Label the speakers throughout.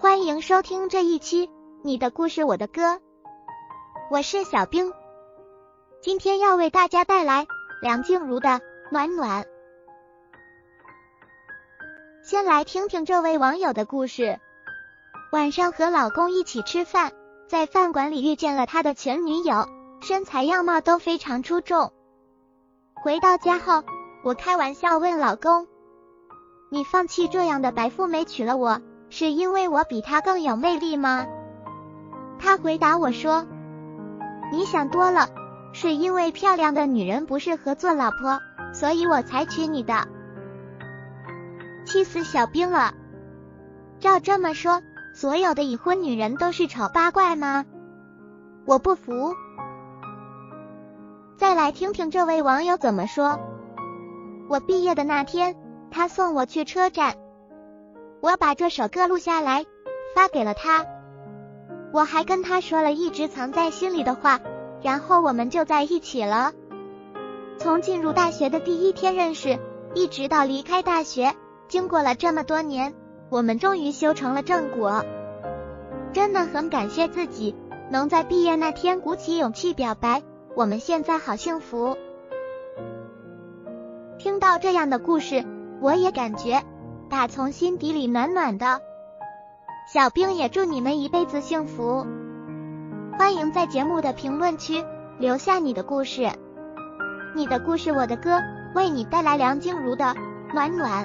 Speaker 1: 欢迎收听这一期《你的故事我的歌》，我是小冰，今天要为大家带来梁静茹的《暖暖》。先来听听这位网友的故事：晚上和老公一起吃饭，在饭馆里遇见了他的前女友，身材样貌都非常出众。回到家后，我开玩笑问老公：“你放弃这样的白富美娶了我？”是因为我比她更有魅力吗？他回答我说：“你想多了，是因为漂亮的女人不适合做老婆，所以我才娶你的。”气死小兵了！照这么说，所有的已婚女人都是丑八怪吗？我不服。再来听听这位网友怎么说。我毕业的那天，他送我去车站。我把这首歌录下来，发给了他。我还跟他说了一直藏在心里的话，然后我们就在一起了。从进入大学的第一天认识，一直到离开大学，经过了这么多年，我们终于修成了正果。真的很感谢自己，能在毕业那天鼓起勇气表白。我们现在好幸福。听到这样的故事，我也感觉。打从心底里暖暖的，小兵也祝你们一辈子幸福。欢迎在节目的评论区留下你的故事，你的故事我的歌，为你带来梁静茹的《暖暖》。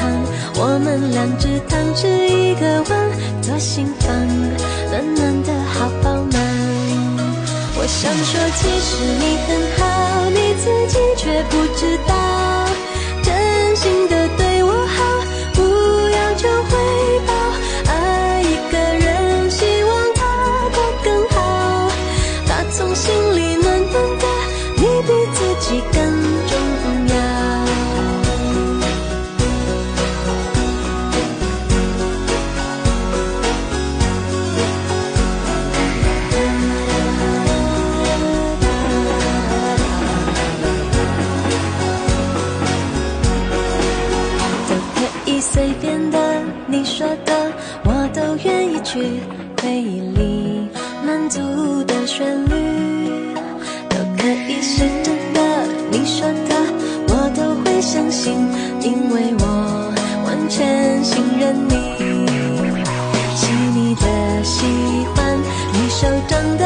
Speaker 2: 我们两只汤匙一个碗，左心房暖暖的。好饱满，我想说，其实你很好，你自己却不知道，真心的对我好，不要求回报，爱一个人，希望他过更好，打从心随便的，你说的，我都愿意去回忆里满足的旋律，都可以是真的。你说的我都会相信，因为我完全信任你。细腻的喜欢，你手掌的